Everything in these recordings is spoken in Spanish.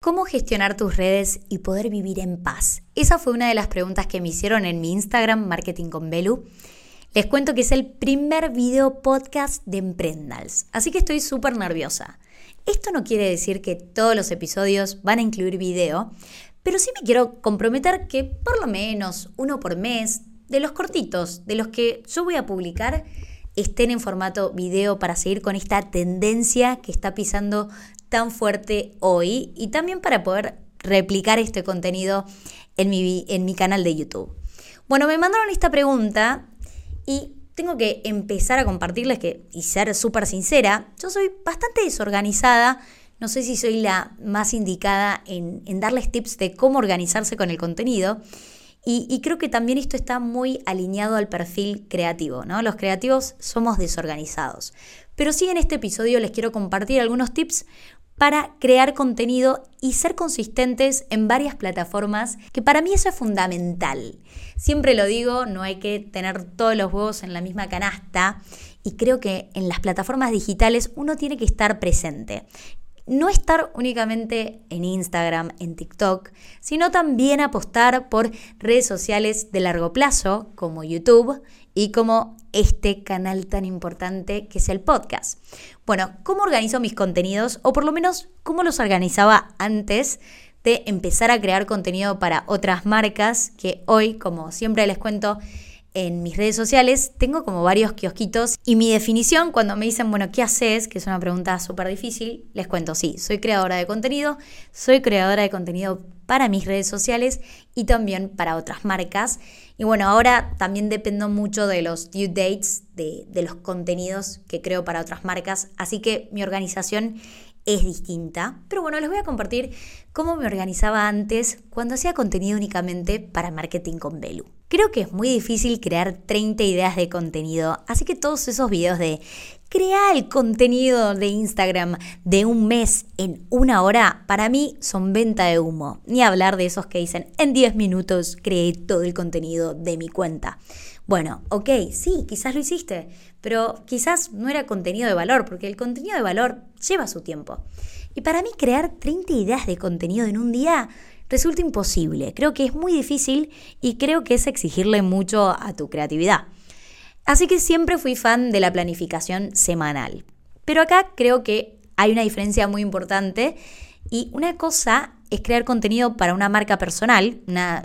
¿Cómo gestionar tus redes y poder vivir en paz? Esa fue una de las preguntas que me hicieron en mi Instagram, Marketing con Belu. Les cuento que es el primer video podcast de Emprendals, así que estoy súper nerviosa. Esto no quiere decir que todos los episodios van a incluir video, pero sí me quiero comprometer que por lo menos uno por mes, de los cortitos, de los que yo voy a publicar, estén en formato video para seguir con esta tendencia que está pisando tan fuerte hoy y también para poder replicar este contenido en mi, en mi canal de YouTube. Bueno, me mandaron esta pregunta y tengo que empezar a compartirles que, y ser súper sincera, yo soy bastante desorganizada, no sé si soy la más indicada en, en darles tips de cómo organizarse con el contenido. Y, creo que también esto está muy alineado al perfil creativo, ¿no? Los creativos somos desorganizados. Pero sí en este episodio les quiero compartir algunos tips para crear contenido y ser consistentes en varias plataformas, que para mí eso es fundamental. Siempre lo digo, no hay que tener todos los huevos en la misma canasta y creo que en las plataformas digitales uno tiene que estar presente no estar únicamente en Instagram, en TikTok, sino también apostar por redes sociales de largo plazo como YouTube y como este canal tan importante que es el podcast. Bueno, ¿cómo organizo mis contenidos? O por lo menos, ¿cómo los organizaba antes de empezar a crear contenido para otras marcas que hoy, como siempre les cuento, en mis redes sociales tengo como varios kiosquitos y mi definición cuando me dicen, bueno, ¿qué haces? Que es una pregunta súper difícil, les cuento, sí, soy creadora de contenido, soy creadora de contenido para mis redes sociales y también para otras marcas. Y bueno, ahora también dependo mucho de los due dates, de, los contenidos que creo para otras marcas, así que mi organización es distinta. Pero bueno, les voy a compartir cómo me organizaba antes cuando hacía contenido únicamente para marketing con Belu. Creo que es muy difícil crear 30 ideas de contenido, así que todos esos videos de crear el contenido de Instagram de un mes en una hora, para mí son venta de humo. Ni hablar de esos que dicen en 10 minutos creé todo el contenido de mi cuenta. Bueno, ok, sí, quizás lo hiciste, pero quizás no era contenido de valor, porque el contenido de valor lleva su tiempo. Y para mí crear 30 ideas de contenido en un día resulta imposible. Creo que es muy difícil y creo que es exigirle mucho a tu creatividad. Así que siempre fui fan de la planificación semanal. Pero acá creo que hay una diferencia muy importante y una cosa es crear contenido para una marca personal,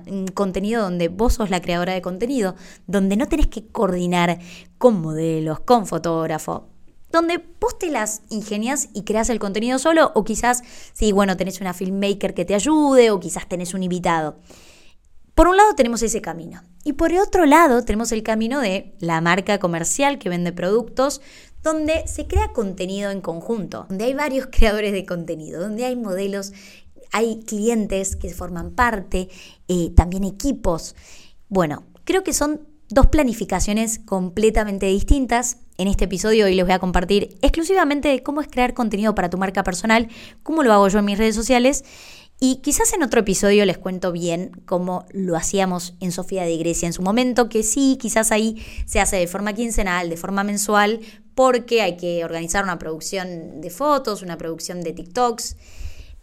un contenido donde vos sos la creadora de contenido, donde no tenés que coordinar con modelos, con fotógrafo, donde vos te las ingenias y creas el contenido solo, o quizás, sí, bueno, tenés una filmmaker que te ayude, o quizás tenés un invitado. Por un lado tenemos ese camino. Y por el otro lado tenemos el camino de la marca comercial que vende productos, donde se crea contenido en conjunto, donde hay varios creadores de contenido, donde hay modelos, hay clientes que forman parte, eh, también equipos. Bueno, creo que son dos planificaciones completamente distintas. En este episodio hoy les voy a compartir exclusivamente cómo es crear contenido para tu marca personal, cómo lo hago yo en mis redes sociales y quizás en otro episodio les cuento bien cómo lo hacíamos en Sofía de Grecia en su momento, que sí, quizás ahí se hace de forma quincenal, de forma mensual, porque hay que organizar una producción de fotos, una producción de TikToks.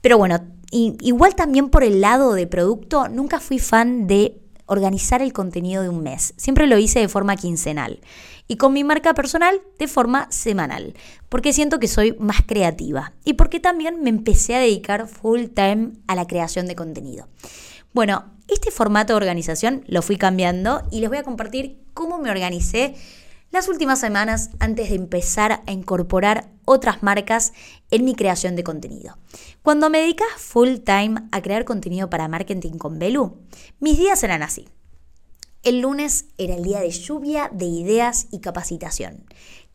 Pero bueno, igual también por el lado de producto, nunca fui fan de organizar el contenido de un mes. Siempre lo hice de forma quincenal. Y con mi marca personal de forma semanal. Porque siento que soy más creativa. Y porque también me empecé a dedicar full time a la creación de contenido. Bueno, este formato de organización lo fui cambiando y les voy a compartir cómo me organicé las últimas semanas antes de empezar a incorporar otras marcas en mi creación de contenido. Cuando me dedicas full time a crear contenido para marketing con Belu, mis días eran así. El lunes era el día de lluvia de ideas y capacitación.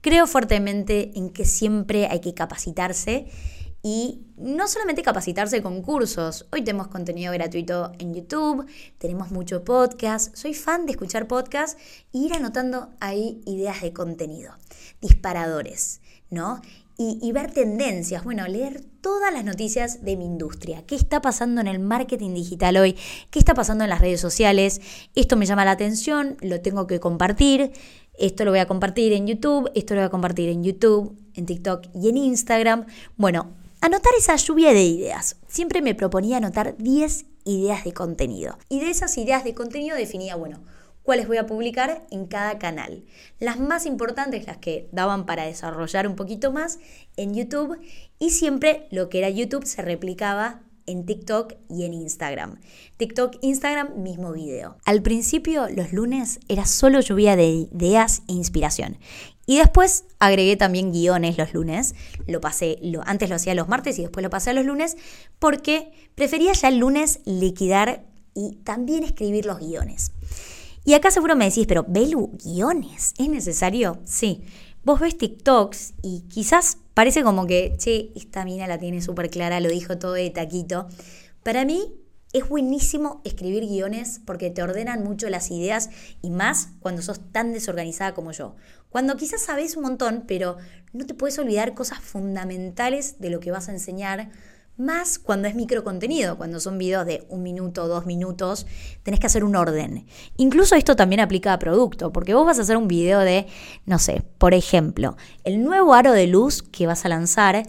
Creo fuertemente en que siempre hay que capacitarse y no solamente capacitarse con cursos. Hoy tenemos contenido gratuito en YouTube, tenemos mucho podcast. Soy fan de escuchar podcast e ir anotando ahí ideas de contenido, disparadores, ¿no? Y, ver tendencias, bueno, leer todas las noticias de mi industria. ¿Qué está pasando en el marketing digital hoy? ¿Qué está pasando en las redes sociales? Esto me llama la atención, lo tengo que compartir. Esto lo voy a compartir en YouTube, esto lo voy a compartir en YouTube, en TikTok y en Instagram. Bueno, anotar esa lluvia de ideas. Siempre me proponía anotar 10 ideas de contenido. Y de esas ideas de contenido definía, bueno, cuáles voy a publicar en cada canal. Las más importantes, las que daban para desarrollar un poquito más en YouTube y siempre lo que era YouTube se replicaba en TikTok y en Instagram. TikTok, Instagram, mismo video. Al principio, los lunes, era solo lluvia de ideas e inspiración. Y después agregué también guiones los lunes. Lo pasé, antes lo hacía los martes y después lo pasé a los lunes porque prefería ya el lunes liquidar y también escribir los guiones. Y acá seguro me decís, pero Belu, guiones, ¿es necesario? Sí. Vos ves TikToks y quizás parece como que, che, esta mina la tiene súper clara, lo dijo todo de taquito. Para mí es buenísimo escribir guiones porque te ordenan mucho las ideas y más cuando sos tan desorganizada como yo. Cuando quizás sabes un montón, pero no te puedes olvidar cosas fundamentales de lo que vas a enseñar más cuando es microcontenido, cuando son videos de un minuto, dos minutos, tenés que hacer un orden. Incluso esto también aplica a producto, porque vos vas a hacer un video de, no sé, por ejemplo, el nuevo aro de luz que vas a lanzar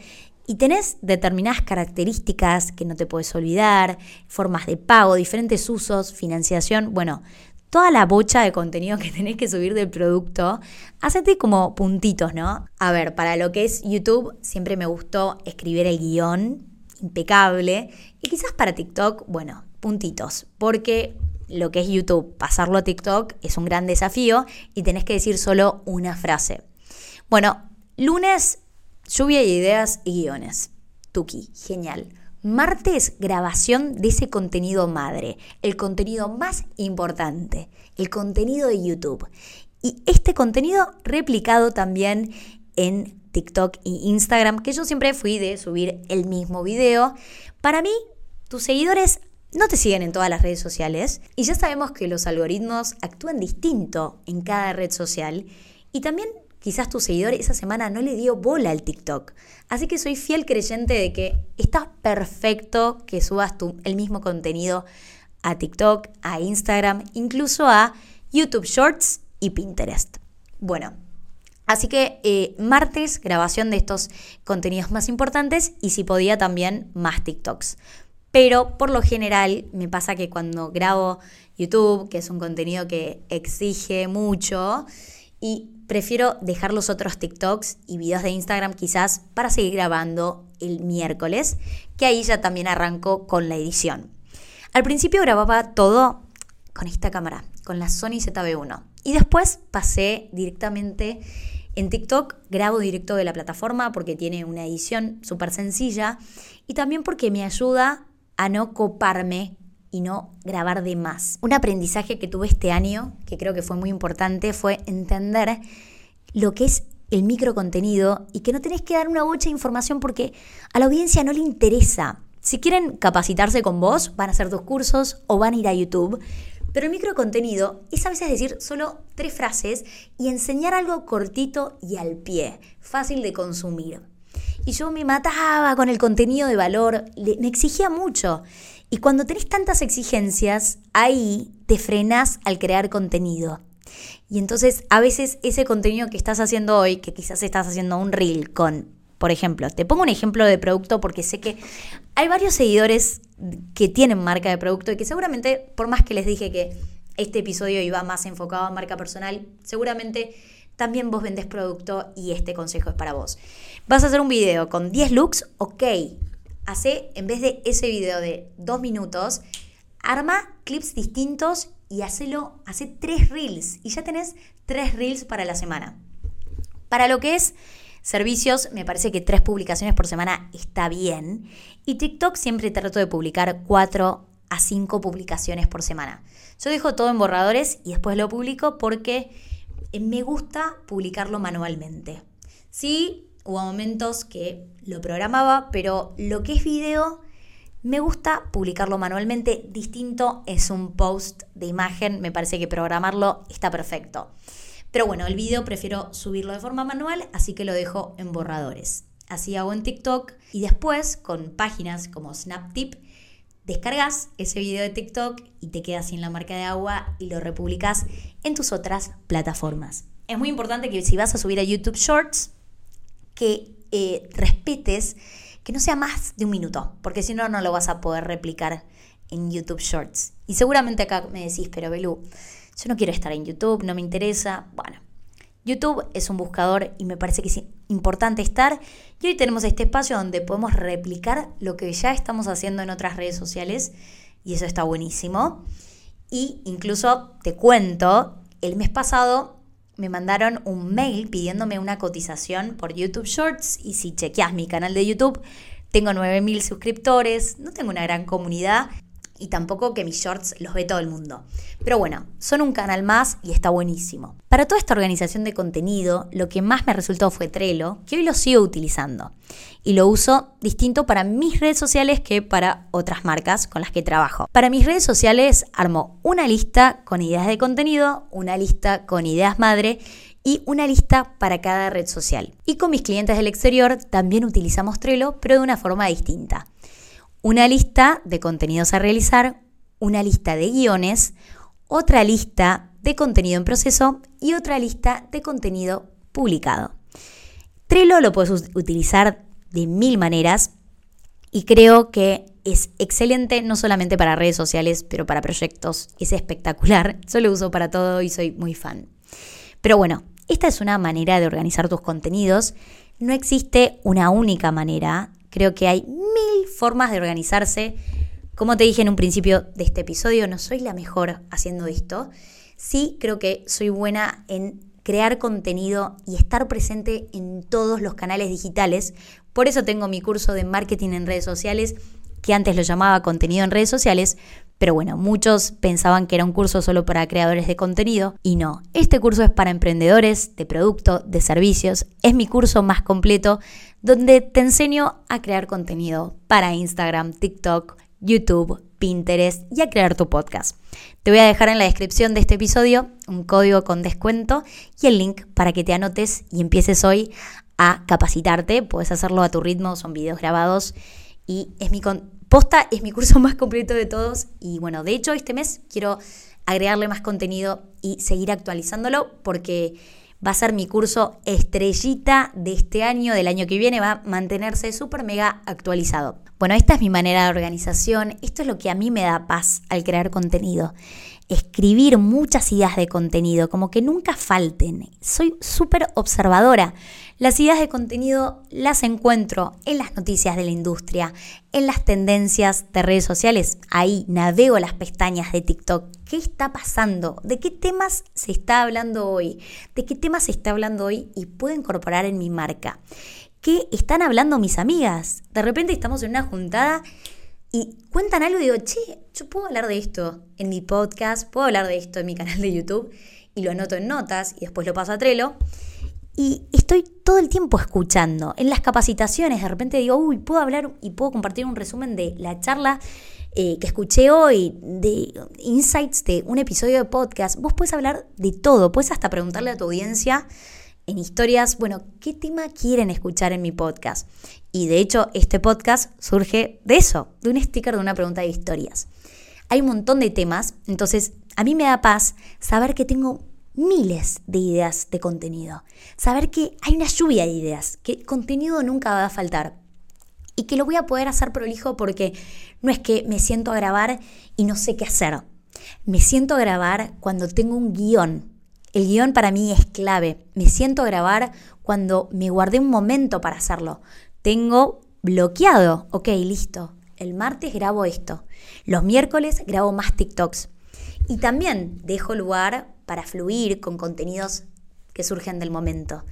y tenés determinadas características que no te puedes olvidar, formas de pago, diferentes usos, financiación, bueno, toda la bocha de contenido que tenés que subir del producto, hacete como puntitos, ¿no? A ver, para lo que es YouTube, siempre me gustó escribir el guion impecable. Y quizás para TikTok, bueno, puntitos, porque lo que es YouTube, pasarlo a TikTok es un gran desafío y tenés que decir solo una frase. Bueno, lunes, lluvia de ideas y guiones. Tuki, genial. Martes, grabación de ese contenido madre, el contenido más importante, el contenido de YouTube. Y este contenido replicado también en TikTok e Instagram, que yo siempre fui de subir el mismo video. Para mí, tus seguidores no te siguen en todas las redes sociales y ya sabemos que los algoritmos actúan distinto en cada red social y también quizás tu seguidor esa semana no le dio bola al TikTok. Así que soy fiel creyente de que está perfecto que subas el mismo contenido a TikTok, a Instagram, incluso a YouTube Shorts y Pinterest. Bueno, Así que eh, martes, grabación de estos contenidos más importantes y si podía también más TikToks. Pero por lo general me pasa que cuando grabo YouTube, que es un contenido que exige mucho, y prefiero dejar los otros TikToks y videos de Instagram quizás para seguir grabando el miércoles, que ahí ya también arranco con la edición. Al principio grababa todo con esta cámara, con la Sony ZB1. Y después pasé directamente en TikTok grabo directo de la plataforma porque tiene una edición súper sencilla y también porque me ayuda a no coparme y no grabar de más. Un aprendizaje que tuve este año, que creo que fue muy importante, fue entender lo que es el microcontenido y que no tenés que dar una bocha de información porque a la audiencia no le interesa. Si quieren capacitarse con vos, van a hacer tus cursos o van a ir a YouTube. Pero el microcontenido es a veces decir solo tres frases y enseñar algo cortito y al pie, fácil de consumir. Y yo me mataba con el contenido de valor, me exigía mucho. Y cuando tenés tantas exigencias, ahí te frenas al crear contenido. Y entonces a veces ese contenido que estás haciendo hoy, que quizás estás haciendo un reel con por ejemplo, te pongo un ejemplo de producto porque sé que hay varios seguidores que tienen marca de producto y que seguramente, por más que les dije que este episodio iba más enfocado a marca personal, seguramente también vos vendés producto y este consejo es para vos. Vas a hacer un video con 10 looks, ok. Hace, en vez de ese video de 2 minutos, arma clips distintos y hacelo, hace 3 reels y ya tenés 3 reels para la semana. Para lo que es Servicios, me parece que tres publicaciones por semana está bien. Y TikTok siempre trato de publicar cuatro a cinco publicaciones por semana. Yo dejo todo en borradores y después lo publico porque me gusta publicarlo manualmente. Sí, hubo momentos que lo programaba, pero lo que es video me gusta publicarlo manualmente. Distinto es un post de imagen, me parece que programarlo está perfecto. Pero bueno, el video prefiero subirlo de forma manual, así que lo dejo en borradores. Así hago en TikTok y después con páginas como SnapTip descargas ese video de TikTok y te quedas sin la marca de agua y lo republicas en tus otras plataformas. Es muy importante que si vas a subir a YouTube Shorts, que eh, respetes que no sea más de un minuto, porque si no, no lo vas a poder replicar en YouTube Shorts. Y seguramente acá me decís, pero Belú, yo no quiero estar en YouTube, no me interesa. Bueno, YouTube es un buscador y me parece que es importante estar. Y hoy tenemos este espacio donde podemos replicar lo que ya estamos haciendo en otras redes sociales y eso está buenísimo. Y incluso te cuento, el mes pasado me mandaron un mail pidiéndome una cotización por YouTube Shorts y si chequeas mi canal de YouTube, tengo 9.000 suscriptores, no tengo una gran comunidad, y tampoco que mis shorts los ve todo el mundo. Pero bueno, son un canal más y está buenísimo. Para toda esta organización de contenido, lo que más me resultó fue Trello, que hoy lo sigo utilizando. Y lo uso distinto para mis redes sociales que para otras marcas con las que trabajo. Para mis redes sociales armo una lista con ideas de contenido, una lista con ideas madre y una lista para cada red social. Y con mis clientes del exterior también utilizamos Trello, pero de una forma distinta una lista de contenidos a realizar, una lista de guiones, otra lista de contenido en proceso y otra lista de contenido publicado. Trello lo puedes utilizar de mil maneras y creo que es excelente no solamente para redes sociales, pero para proyectos. Es espectacular. Yo lo uso para todo y soy muy fan. Pero bueno, esta es una manera de organizar tus contenidos. No existe una única manera. Creo que hay mil formas de organizarse. Como te dije en un principio de este episodio, no soy la mejor haciendo esto. Sí creo que soy buena en crear contenido y estar presente en todos los canales digitales. Por eso tengo mi curso de marketing en redes sociales, que antes lo llamaba contenido en redes sociales, pero bueno, muchos pensaban que era un curso solo para creadores de contenido y no. Este curso es para emprendedores de producto, de servicios. Es mi curso más completo donde te enseño a crear contenido para Instagram, TikTok, YouTube, Pinterest y a crear tu podcast. Te voy a dejar en la descripción de este episodio un código con descuento y el link para que te anotes y empieces hoy a capacitarte. Puedes hacerlo a tu ritmo, son videos grabados y es mi posta, es mi curso más completo de todos. Y bueno, de hecho este mes quiero agregarle más contenido y seguir actualizándolo porque va a ser mi curso estrellita de este año, del año que viene, va a mantenerse súper mega actualizado. Bueno, esta es mi manera de organización, esto es lo que a mí me da paz al crear contenido. Escribir muchas ideas de contenido, como que nunca falten. Soy súper observadora. Las ideas de contenido las encuentro en las noticias de la industria, en las tendencias de redes sociales. Ahí navego las pestañas de TikTok. ¿Qué está pasando? ¿De qué temas se está hablando hoy? ¿De qué temas se está hablando hoy y puedo incorporar en mi marca? ¿Qué están hablando mis amigas? De repente estamos en una juntada y cuentan algo y digo, che, yo puedo hablar de esto en mi podcast, puedo hablar de esto en mi canal de YouTube y lo anoto en notas y después lo paso a Trello. Y estoy todo el tiempo escuchando. En las capacitaciones, de repente digo, uy, puedo hablar y puedo compartir un resumen de la charla eh, que escuché hoy, de insights de un episodio de podcast. Vos puedes hablar de todo, puedes hasta preguntarle a tu audiencia en historias, bueno, ¿qué tema quieren escuchar en mi podcast? Y de hecho, este podcast surge de eso, de un sticker de una pregunta de historias. Hay un montón de temas, entonces a mí me da paz saber que tengo miles de ideas de contenido. Saber que hay una lluvia de ideas, que contenido nunca va a faltar. Y que lo voy a poder hacer prolijo porque no es que me siento a grabar y no sé qué hacer. Me siento a grabar cuando tengo un guion. El guion para mí es clave. Me siento a grabar cuando me guardé un momento para hacerlo. Tengo bloqueado. Ok, listo. El martes grabo esto. Los miércoles grabo más TikToks. Y también dejo lugar para fluir con contenidos que surgen del momento.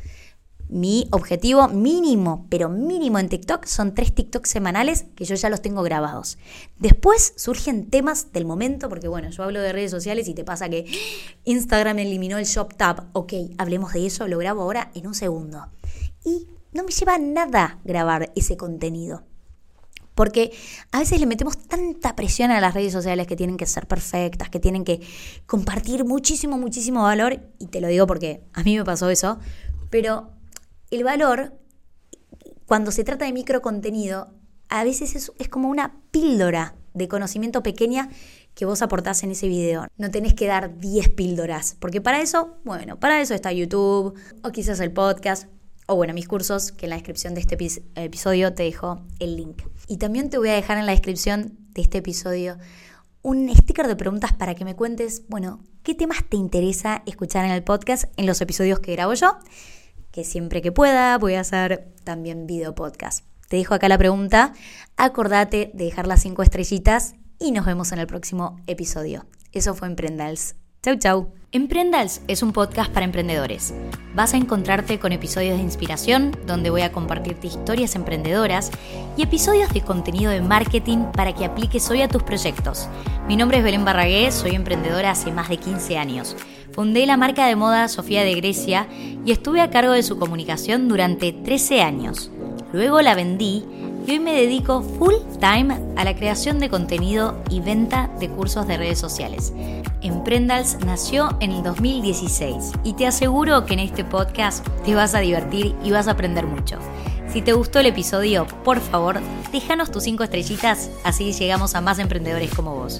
Mi objetivo mínimo, pero mínimo en TikTok, son tres TikToks semanales que yo ya los tengo grabados. Después surgen temas del momento, porque bueno, yo hablo de redes sociales y te pasa que Instagram eliminó el Shop Tab. Ok, hablemos de eso, lo grabo ahora en un segundo. Y no me lleva nada grabar ese contenido. Porque a veces le metemos tanta presión a las redes sociales que tienen que ser perfectas, que tienen que compartir muchísimo, muchísimo valor. Y te lo digo porque a mí me pasó eso. Pero el valor, cuando se trata de microcontenido, a veces es, como una píldora de conocimiento pequeña que vos aportás en ese video. No tenés que dar 10 píldoras, porque para eso, bueno, para eso está YouTube o quizás el podcast o bueno, mis cursos, que en la descripción de este episodio te dejo el link. Y también te voy a dejar en la descripción de este episodio un sticker de preguntas para que me cuentes, bueno, qué temas te interesa escuchar en el podcast en los episodios que grabo yo, que siempre que pueda voy a hacer también video podcast. Te dejo acá la pregunta, acordate de dejar las cinco estrellitas y nos vemos en el próximo episodio. Eso fue Emprendals. Chau, chau. Emprendals es un podcast para emprendedores. Vas a encontrarte con episodios de inspiración, donde voy a compartirte historias emprendedoras y episodios de contenido de marketing para que apliques hoy a tus proyectos. Mi nombre es Belén Barragué, soy emprendedora hace más de 15 años. Fundé la marca de moda Sofía de Grecia y estuve a cargo de su comunicación durante 13 años. Luego la vendí y hoy me dedico full time a la creación de contenido y venta de cursos de redes sociales. Emprendals nació en el 2016 y te aseguro que en este podcast te vas a divertir y vas a aprender mucho. Si te gustó el episodio, por favor, déjanos tus 5 estrellitas, así llegamos a más emprendedores como vos.